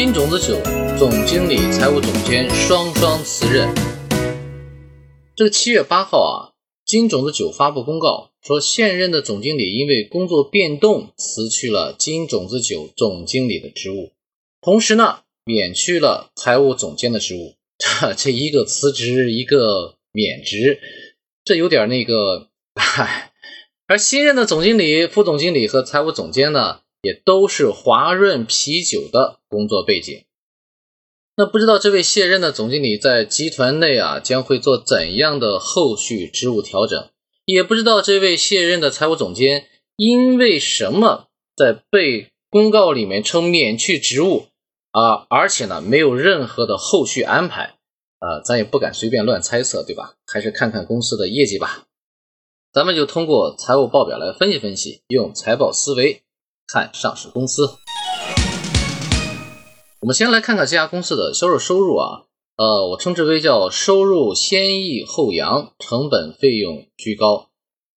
金种子酒总经理、财务总监双双辞任。这个七月八号啊，金种子酒发布公告说，现任的总经理因为工作变动辞去了金种子酒总经理的职务，同时呢，免去了财务总监的职务。这 这一个辞职，一个免职，这有点那个，唉。而新任的总经理、副总经理和财务总监呢？也都是华润啤酒的工作背景。那不知道这位卸任的总经理在集团内啊将会做怎样的后续职务调整？也不知道这位卸任的财务总监因为什么在被公告里面称免去职务啊，而且呢没有任何的后续安排啊，咱也不敢随便乱猜测，对吧？还是看看公司的业绩吧。咱们就通过财务报表来分析分析，用财报思维。看上市公司，我们先来看看这家公司的销售收入啊，呃，我称之为叫收入先抑后扬，成本费用居高。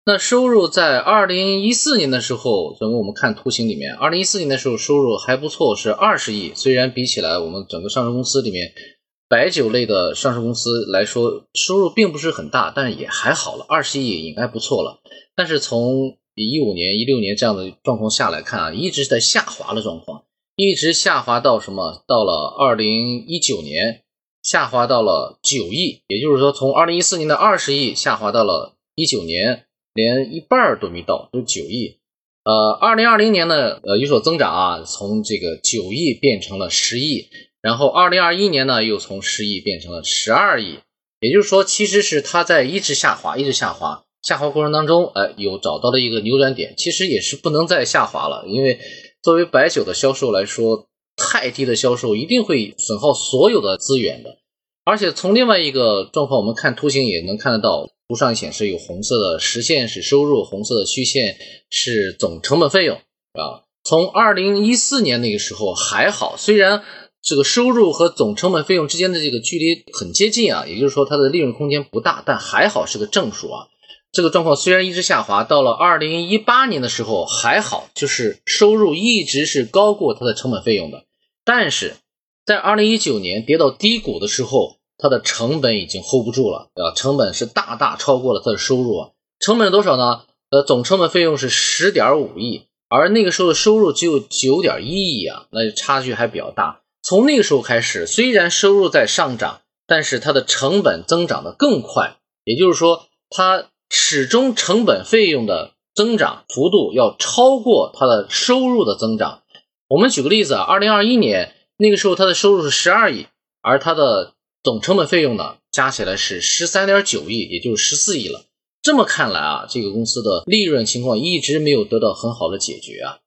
那收入在二零一四年的时候，整个我们看图形里面，二零一四年的时候收入还不错，是二十亿。虽然比起来我们整个上市公司里面白酒类的上市公司来说，收入并不是很大，但也还好了，二十亿应该不错了。但是从一五年、一六年这样的状况下来看啊，一直在下滑的状况，一直下滑到什么？到了二零一九年，下滑到了九亿，也就是说，从二零一四年的二十亿下滑到了一九年，连一半都没到，就九亿。呃，二零二零年呢，呃，有所增长啊，从这个九亿变成了十亿，然后二零二一年呢，又从十亿变成了十二亿，也就是说，其实是它在一直下滑，一直下滑。下滑过程当中，哎，有找到了一个扭转点，其实也是不能再下滑了，因为作为白酒的销售来说，太低的销售一定会损耗所有的资源的。而且从另外一个状况，我们看图形也能看得到，图上显示有红色的实线是收入，红色的虚线是总成本费用啊。从二零一四年那个时候还好，虽然这个收入和总成本费用之间的这个距离很接近啊，也就是说它的利润空间不大，但还好是个正数啊。这个状况虽然一直下滑，到了二零一八年的时候还好，就是收入一直是高过它的成本费用的。但是在二零一九年跌到低谷的时候，它的成本已经 hold 不住了，啊，成本是大大超过了它的收入啊。成本多少呢？呃，总成本费用是十点五亿，而那个时候的收入只有九点一亿啊，那差距还比较大。从那个时候开始，虽然收入在上涨，但是它的成本增长的更快，也就是说它。始终成本费用的增长幅度要超过它的收入的增长。我们举个例子啊，二零二一年那个时候它的收入是十二亿，而它的总成本费用呢加起来是十三点九亿，也就是十四亿了。这么看来啊，这个公司的利润情况一直没有得到很好的解决啊。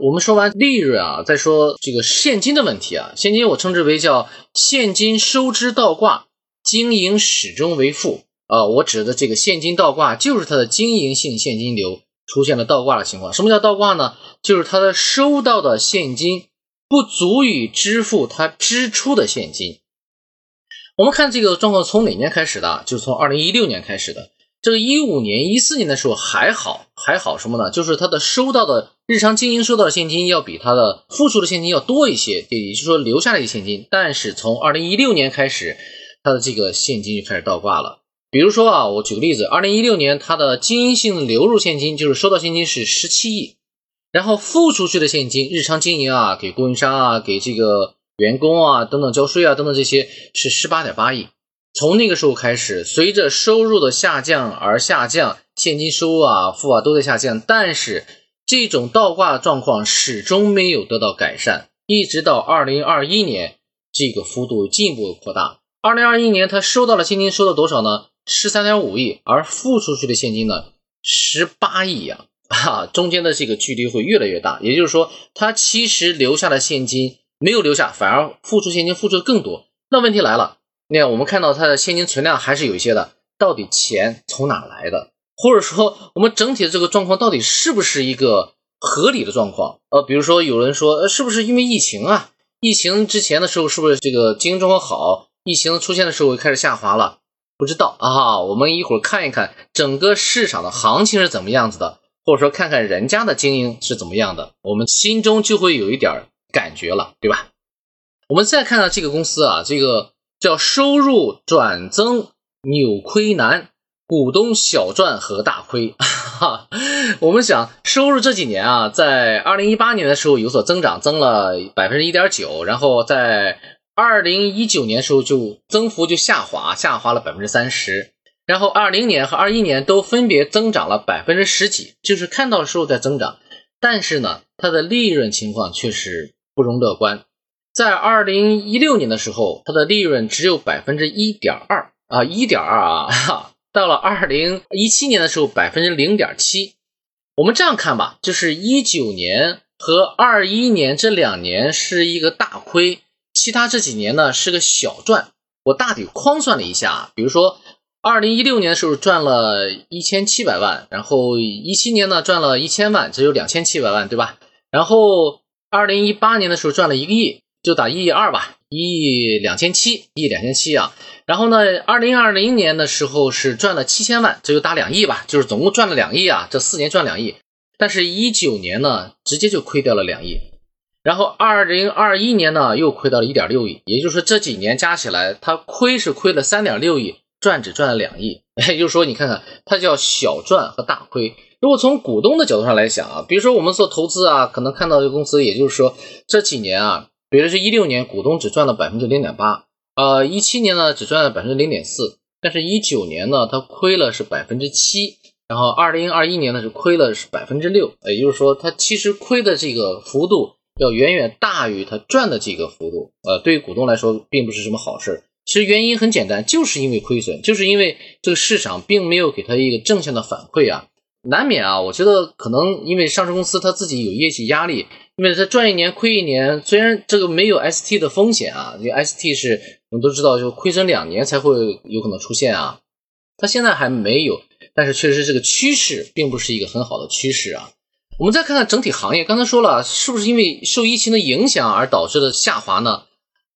我们说完利润啊，再说这个现金的问题啊。现金我称之为叫现金收支倒挂，经营始终为负。啊，我指的这个现金倒挂，就是它的经营性现金流出现了倒挂的情况。什么叫倒挂呢？就是它的收到的现金不足以支付它支出的现金。我们看这个状况从哪年开始的？就是从二零一六年开始的。这个一五年、一四年的时候还好，还好什么呢？就是它的收到的日常经营收到的现金要比它的付出的现金要多一些，也就是说留下来的现金。但是从二零一六年开始，它的这个现金就开始倒挂了。比如说啊，我举个例子，二零一六年它的经营性流入现金就是收到现金是十七亿，然后付出去的现金，日常经营啊，给供应商啊，给这个员工啊等等交税啊等等这些是十八点八亿。从那个时候开始，随着收入的下降而下降，现金收入啊、付啊都在下降，但是这种倒挂状况始终没有得到改善，一直到二零二一年，这个幅度进一步扩大。二零二一年，他收到了现金收到多少呢？十三点五亿，而付出去的现金呢，十八亿呀，啊，中间的这个距离会越来越大。也就是说，他其实留下的现金没有留下，反而付出现金付出的更多。那问题来了，你看我们看到他的现金存量还是有一些的，到底钱从哪来的？或者说，我们整体的这个状况到底是不是一个合理的状况？呃，比如说有人说，呃，是不是因为疫情啊？疫情之前的时候是不是这个经营状况好？疫情出现的时候开始下滑了？不知道啊，我们一会儿看一看整个市场的行情是怎么样子的，或者说看看人家的经营是怎么样的，我们心中就会有一点感觉了，对吧？我们再看看这个公司啊，这个叫收入转增扭亏难，股东小赚和大亏。我们想收入这几年啊，在二零一八年的时候有所增长，增了百分之一点九，然后在二零一九年的时候就增幅就下滑，下滑了百分之三十。然后二零年和二一年都分别增长了百分之十几，就是看到收入在增长，但是呢，它的利润情况却是不容乐观。在二零一六年的时候，它的利润只有百分之一点二啊，一点二啊，哈，到了二零一七年的时候，百分之零点七。我们这样看吧，就是一九年和二一年这两年是一个大亏，其他这几年呢是个小赚。我大体框算了一下，比如说。二零一六年的时候赚了一千七百万，然后一七年呢赚了一千万，只有两千七百万，对吧？然后二零一八年的时候赚了一个亿，就打一亿二吧，一亿两千七，一亿两千七啊。然后呢，二零二零年的时候是赚了七千万，这就打两亿吧，就是总共赚了两亿啊，这四年赚两亿。但是，一九年呢，直接就亏掉了两亿，然后二零二一年呢又亏到了一点六亿，也就是说这几年加起来，它亏是亏了三点六亿。赚只赚了两亿，也就是说，你看看它叫小赚和大亏。如果从股东的角度上来想啊，比如说我们做投资啊，可能看到这个公司，也就是说这几年啊，比如说一六年股东只赚了百分之零点八，呃，一七年呢只赚了百分之零点四，但是一九年呢它亏了是百分之七，然后二零二一年呢是亏了是百分之六，也就是说它其实亏的这个幅度要远远大于它赚的这个幅度，呃，对于股东来说并不是什么好事。其实原因很简单，就是因为亏损，就是因为这个市场并没有给他一个正向的反馈啊，难免啊。我觉得可能因为上市公司它自己有业绩压力，因为它赚一年亏一年，虽然这个没有 ST 的风险啊，因为 ST 是我们都知道就亏损两年才会有可能出现啊，它现在还没有，但是确实这个趋势并不是一个很好的趋势啊。我们再看看整体行业，刚才说了，是不是因为受疫情的影响而导致的下滑呢？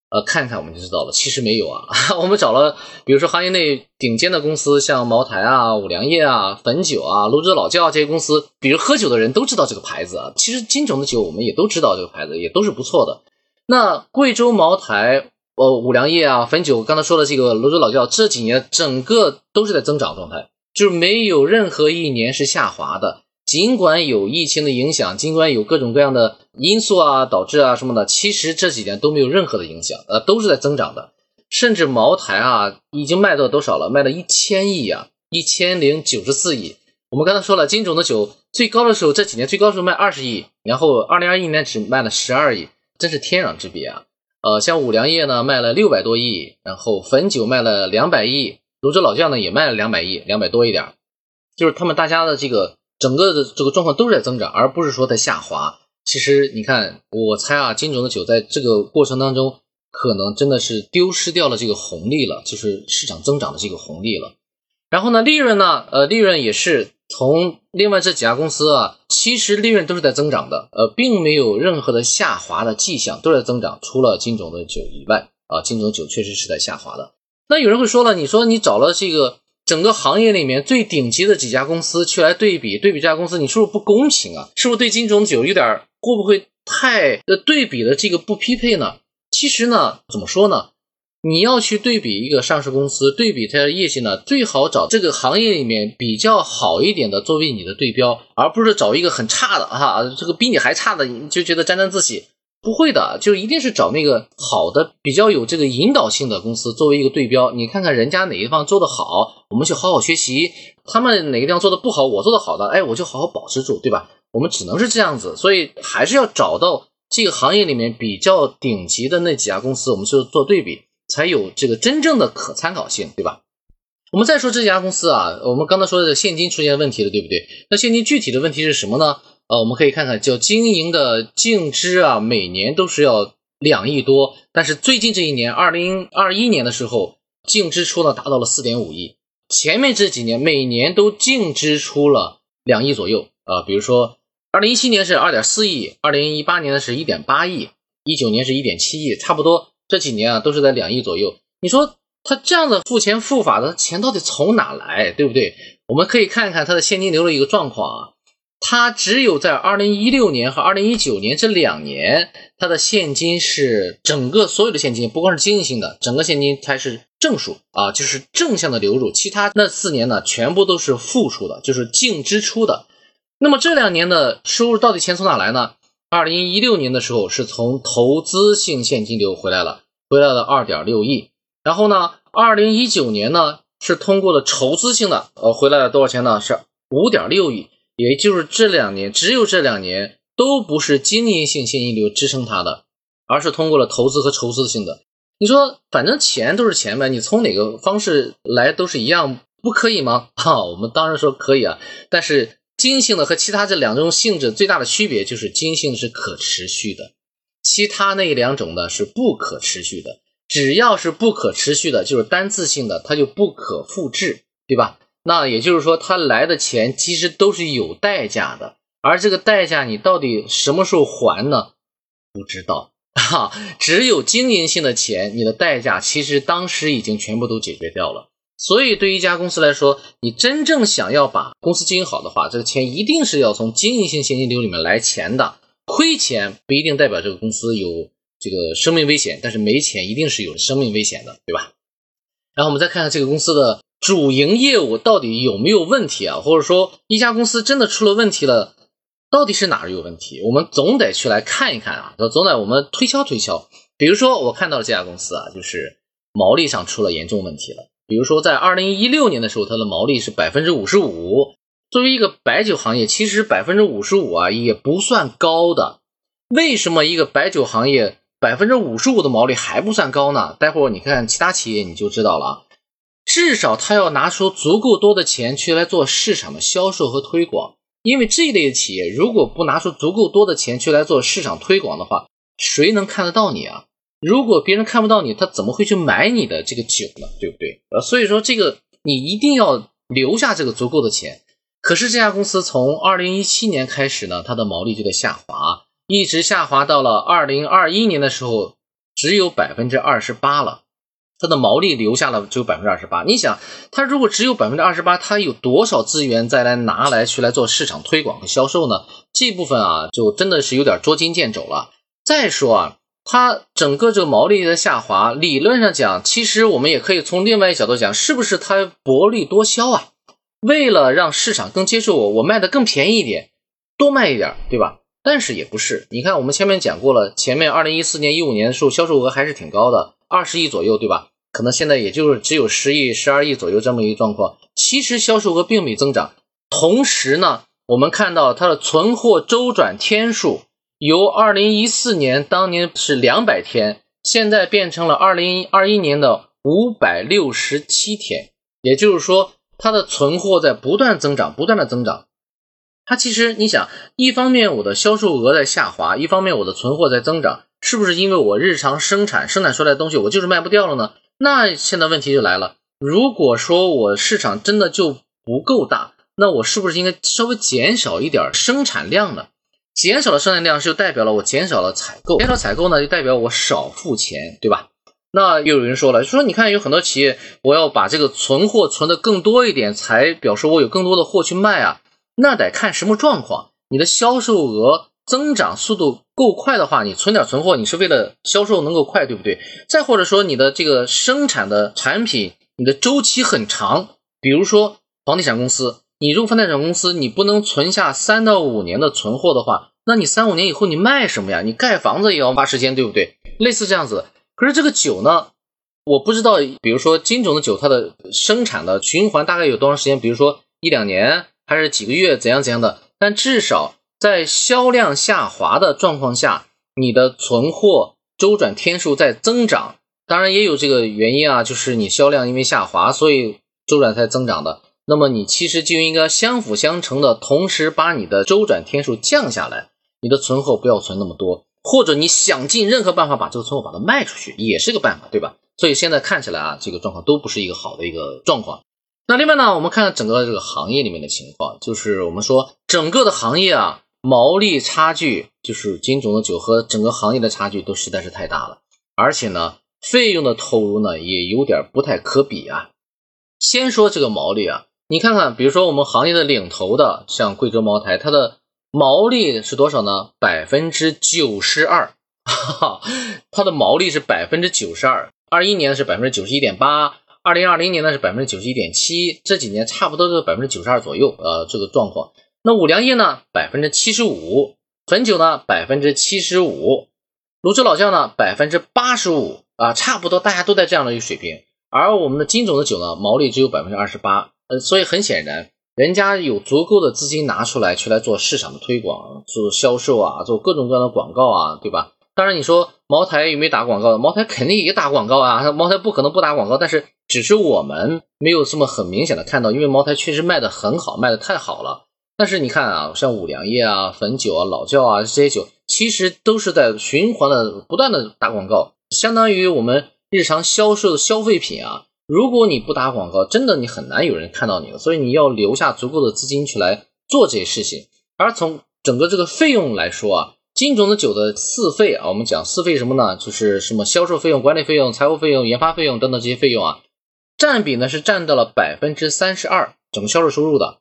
呃，看看我们就知道了。其实没有啊，我们找了，比如说行业内顶尖的公司，像茅台啊、五粮液啊、汾酒啊、泸州老窖这些公司，比如喝酒的人都知道这个牌子啊。其实金种的酒我们也都知道这个牌子，也都是不错的。那贵州茅台、呃五粮液啊、汾酒，刚才说的这个泸州老窖，这几年整个都是在增长状态，就是没有任何一年是下滑的。尽管有疫情的影响，尽管有各种各样的因素啊导致啊什么的，其实这几年都没有任何的影响，呃，都是在增长的。甚至茅台啊，已经卖到多少了？卖了一千亿啊，一千零九十四亿。我们刚才说了，金种的酒最高的时候，这几年最高时候卖二十亿，然后二零二一年只卖了十二亿，真是天壤之别啊！呃，像五粮液呢卖了六百多亿，然后汾酒卖了两百亿，泸州老窖呢也卖了两百亿，两百多一点，就是他们大家的这个。整个的这个状况都是在增长，而不是说在下滑。其实你看，我猜啊，金总的酒在这个过程当中，可能真的是丢失掉了这个红利了，就是市场增长的这个红利了。然后呢，利润呢，呃，利润也是从另外这几家公司啊，其实利润都是在增长的，呃，并没有任何的下滑的迹象，都在增长。除了金总的酒以外，啊，金种酒确实是在下滑的。那有人会说了，你说你找了这个。整个行业里面最顶级的几家公司去来对比，对比这家公司，你是不是不公平啊？是不是对金种酒有点会不会太的对比的这个不匹配呢？其实呢，怎么说呢？你要去对比一个上市公司，对比它的业绩呢，最好找这个行业里面比较好一点的作为你的对标，而不是找一个很差的啊，这个比你还差的，你就觉得沾沾自喜。不会的，就一定是找那个好的、比较有这个引导性的公司作为一个对标。你看看人家哪一方做得好，我们去好好学习；他们哪个地方做的不好，我做的好的，哎，我就好好保持住，对吧？我们只能是这样子，所以还是要找到这个行业里面比较顶级的那几家公司，我们去做对比，才有这个真正的可参考性，对吧？我们再说这家公司啊，我们刚才说的现金出现问题了，对不对？那现金具体的问题是什么呢？呃，我们可以看看，叫经营的净支啊，每年都是要两亿多，但是最近这一年，二零二一年的时候，净支出呢达到了四点五亿。前面这几年每年都净支出了两亿左右啊，比如说二零一七年是二点四亿，二零一八年呢是一点八亿，一九年是一点七亿，差不多这几年啊都是在两亿左右。你说他这样的付钱付法的钱到底从哪来，对不对？我们可以看一看他的现金流的一个状况啊。它只有在二零一六年和二零一九年这两年，它的现金是整个所有的现金，不光是经营性的，整个现金才是正数啊，就是正向的流入。其他那四年呢，全部都是负数的，就是净支出的。那么这两年的收入到底钱从哪来呢？二零一六年的时候是从投资性现金流回来了，回来了二点六亿。然后呢，二零一九年呢是通过了筹资性的，呃，回来了多少钱呢？是五点六亿。也就是这两年，只有这两年都不是经营性现金流支撑它的，而是通过了投资和筹资性的。你说，反正钱都是钱呗，你从哪个方式来都是一样，不可以吗？哈，我们当然说可以啊。但是经营性的和其他这两种性质最大的区别就是，经营性是可持续的，其他那两种呢是不可持续的。只要是不可持续的，就是单次性的，它就不可复制，对吧？那也就是说，他来的钱其实都是有代价的，而这个代价你到底什么时候还呢？不知道 哈。只有经营性的钱，你的代价其实当时已经全部都解决掉了。所以，对于一家公司来说，你真正想要把公司经营好的话，这个钱一定是要从经营性现金流里面来钱的。亏钱不一定代表这个公司有这个生命危险，但是没钱一定是有生命危险的，对吧？然后我们再看看这个公司的。主营业务到底有没有问题啊？或者说一家公司真的出了问题了，到底是哪儿有问题？我们总得去来看一看啊，总得我们推敲推敲。比如说我看到了这家公司啊，就是毛利上出了严重问题了。比如说在二零一六年的时候，它的毛利是百分之五十五。作为一个白酒行业，其实百分之五十五啊也不算高的。为什么一个白酒行业百分之五十五的毛利还不算高呢？待会儿你看其他企业你就知道了啊。至少他要拿出足够多的钱去来做市场的销售和推广，因为这一类的企业如果不拿出足够多的钱去来做市场推广的话，谁能看得到你啊？如果别人看不到你，他怎么会去买你的这个酒呢？对不对？呃，所以说这个你一定要留下这个足够的钱。可是这家公司从二零一七年开始呢，它的毛利就在下滑，一直下滑到了二零二一年的时候，只有百分之二十八了。它的毛利留下了只有百分之二十八，你想，它如果只有百分之二十八，它有多少资源再来拿来去来做市场推广和销售呢？这部分啊，就真的是有点捉襟见肘了。再说啊，它整个这个毛利的下滑，理论上讲，其实我们也可以从另外一个角度讲，是不是它薄利多销啊？为了让市场更接受我，我卖的更便宜一点，多卖一点，对吧？但是也不是，你看我们前面讲过了，前面二零一四年、一五年的时候销售额还是挺高的。二十亿左右，对吧？可能现在也就是只有十亿、十二亿左右这么一个状况。其实销售额并没增长。同时呢，我们看到它的存货周转天数由二零一四年当年是两百天，现在变成了二零二一年的五百六十七天。也就是说，它的存货在不断增长，不断的增长。它其实你想，一方面我的销售额在下滑，一方面我的存货在增长。是不是因为我日常生产生产出来的东西我就是卖不掉了呢？那现在问题就来了，如果说我市场真的就不够大，那我是不是应该稍微减少一点生产量呢？减少了生产量就代表了我减少了采购，减少采购呢就代表我少付钱，对吧？那又有人说了，说你看有很多企业，我要把这个存货存的更多一点，才表示我有更多的货去卖啊，那得看什么状况，你的销售额。增长速度够快的话，你存点存货，你是为了销售能够快，对不对？再或者说你的这个生产的产品，你的周期很长，比如说房地产公司，你如果房地产公司你不能存下三到五年的存货的话，那你三五年以后你卖什么呀？你盖房子也要花时间，对不对？类似这样子。可是这个酒呢，我不知道，比如说金种的酒，它的生产的循环大概有多长时间？比如说一两年还是几个月，怎样怎样的？但至少。在销量下滑的状况下，你的存货周转天数在增长，当然也有这个原因啊，就是你销量因为下滑，所以周转才增长的。那么你其实就应该相辅相成的，同时把你的周转天数降下来，你的存货不要存那么多，或者你想尽任何办法把这个存货把它卖出去，也是个办法，对吧？所以现在看起来啊，这个状况都不是一个好的一个状况。那另外呢，我们看整个这个行业里面的情况，就是我们说整个的行业啊。毛利差距就是金种的酒和整个行业的差距都实在是太大了，而且呢，费用的投入呢也有点不太可比啊。先说这个毛利啊，你看看，比如说我们行业的领头的，像贵州茅台，它的毛利是多少呢？百分之九十二，它的毛利是百分之九十二。二一年是百分之九十一点八，二零二零年呢是百分之九十一点七，这几年差不多是百分之九十二左右，呃，这个状况。那五粮液呢，百分之七十五，汾酒呢，百分之七十五，泸州老窖呢，百分之八十五，啊，差不多大家都在这样的一个水平。而我们的金种的酒呢，毛利只有百分之二十八。呃，所以很显然，人家有足够的资金拿出来去来做市场的推广、做销售啊，做各种各样的广告啊，对吧？当然，你说茅台有没有打广告？茅台肯定也打广告啊，茅台不可能不打广告，但是只是我们没有这么很明显的看到，因为茅台确实卖的很好，卖的太好了。但是你看啊，像五粮液啊、汾酒啊、老窖啊这些酒，其实都是在循环的不断的打广告，相当于我们日常销售的消费品啊。如果你不打广告，真的你很难有人看到你的，所以你要留下足够的资金去来做这些事情。而从整个这个费用来说啊，金种的酒的四费啊，我们讲四费什么呢？就是什么销售费用、管理费用、财务费用、研发费用等等这些费用啊，占比呢是占到了百分之三十二整个销售收入的，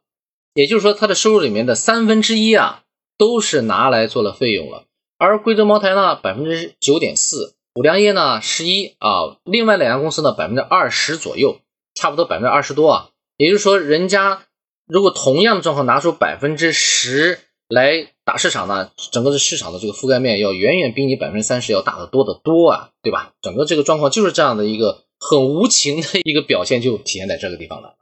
也就是说它的收入里面的三分之一啊都是拿来做了费用了。而贵州茅台呢，百分之九点四。五粮液呢十一啊，另外两家公司呢百分之二十左右，差不多百分之二十多啊。也就是说，人家如果同样的状况拿出百分之十来打市场呢，整个的市场的这个覆盖面要远远比你百分之三十要大得多得多啊，对吧？整个这个状况就是这样的一个很无情的一个表现，就体现在这个地方了。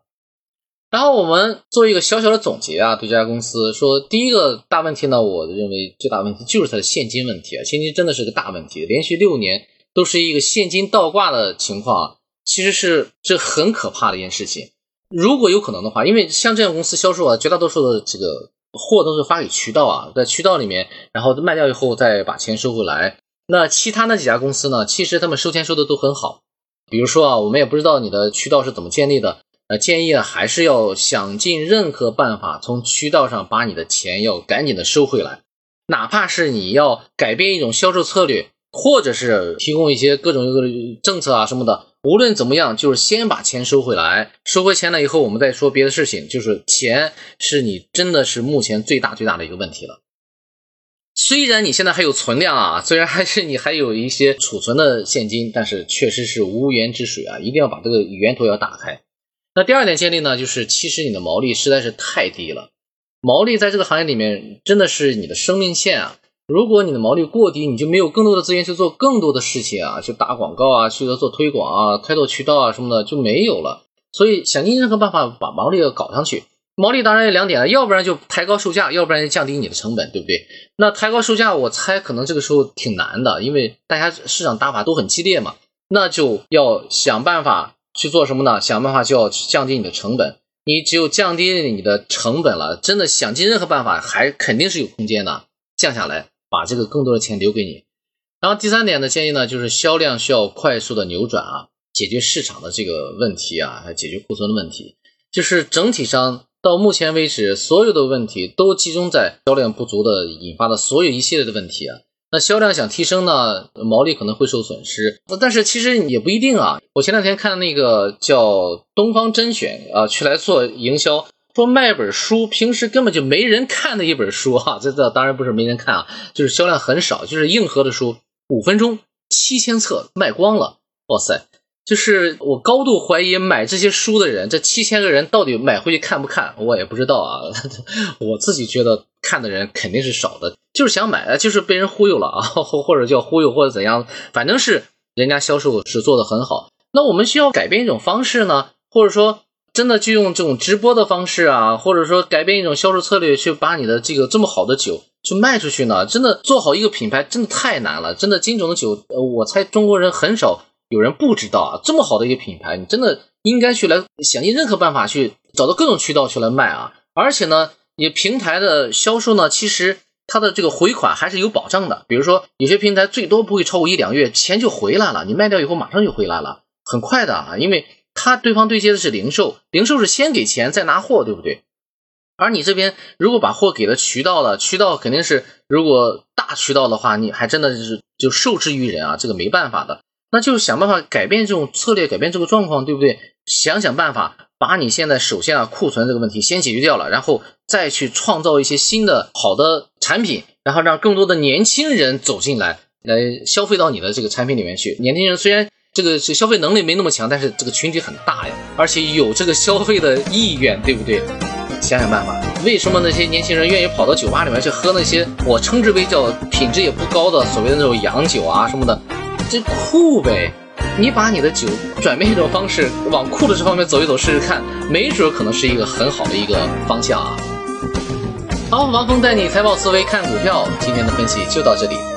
然后我们做一个小小的总结啊，对这家公司说，第一个大问题呢，我认为最大问题就是它的现金问题啊，现金真的是个大问题，连续六年都是一个现金倒挂的情况啊，其实是这很可怕的一件事情。如果有可能的话，因为像这样公司销售啊，绝大多数的这个货都是发给渠道啊，在渠道里面，然后卖掉以后再把钱收回来。那其他那几家公司呢，其实他们收钱收的都很好，比如说啊，我们也不知道你的渠道是怎么建立的。建议呢还是要想尽任何办法从渠道上把你的钱要赶紧的收回来，哪怕是你要改变一种销售策略，或者是提供一些各种各种政策啊什么的，无论怎么样，就是先把钱收回来，收回钱了以后，我们再说别的事情。就是钱是你真的是目前最大最大的一个问题了。虽然你现在还有存量啊，虽然还是你还有一些储存的现金，但是确实是无源之水啊，一定要把这个源头要打开。那第二点建立呢，就是其实你的毛利实在是太低了，毛利在这个行业里面真的是你的生命线啊。如果你的毛利过低，你就没有更多的资源去做更多的事情啊，去打广告啊，去做推广啊，开拓渠道啊什么的就没有了。所以想尽任何办法把毛利搞上去。毛利当然有两点了，要不然就抬高售价，要不然就降低你的成本，对不对？那抬高售价，我猜可能这个时候挺难的，因为大家市场打法都很激烈嘛，那就要想办法。去做什么呢？想办法就要降低你的成本。你只有降低你的成本了，真的想尽任何办法，还肯定是有空间的，降下来，把这个更多的钱留给你。然后第三点的建议呢，就是销量需要快速的扭转啊，解决市场的这个问题啊，还解决库存的问题。就是整体上到目前为止，所有的问题都集中在销量不足的引发的所有一系列的问题啊。那销量想提升呢，毛利可能会受损失。那但是其实也不一定啊。我前两天看那个叫东方甄选啊，去来做营销，说卖本书，平时根本就没人看的一本书哈。这这当然不是没人看啊，就是销量很少，就是硬核的书，五分钟七千册卖光了。哇塞！就是我高度怀疑买这些书的人，这七千个人到底买回去看不看，我也不知道啊。我自己觉得看的人肯定是少的，就是想买，就是被人忽悠了啊，或者叫忽悠或者怎样，反正是人家销售是做的很好。那我们需要改变一种方式呢，或者说真的就用这种直播的方式啊，或者说改变一种销售策略，去把你的这个这么好的酒去卖出去呢？真的做好一个品牌真的太难了，真的金种的酒，呃，我猜中国人很少。有人不知道啊，这么好的一个品牌，你真的应该去来想尽任何办法去找到各种渠道去来卖啊！而且呢，你平台的销售呢，其实它的这个回款还是有保障的。比如说，有些平台最多不会超过一两月，钱就回来了，你卖掉以后马上就回来了，很快的啊！因为他对方对接的是零售，零售是先给钱再拿货，对不对？而你这边如果把货给了渠道了，渠道肯定是如果大渠道的话，你还真的是就受制于人啊，这个没办法的。那就想办法改变这种策略，改变这个状况，对不对？想想办法，把你现在首先啊库存这个问题先解决掉了，然后再去创造一些新的好的产品，然后让更多的年轻人走进来，来消费到你的这个产品里面去。年轻人虽然这个消费能力没那么强，但是这个群体很大呀，而且有这个消费的意愿，对不对？想想办法，为什么那些年轻人愿意跑到酒吧里面去喝那些我称之为叫品质也不高的所谓的那种洋酒啊什么的？这酷呗！你把你的酒转变一种方式，往酷的这方面走一走试试看，没准可能是一个很好的一个方向啊。好，王峰带你财报思维看股票，今天的分析就到这里。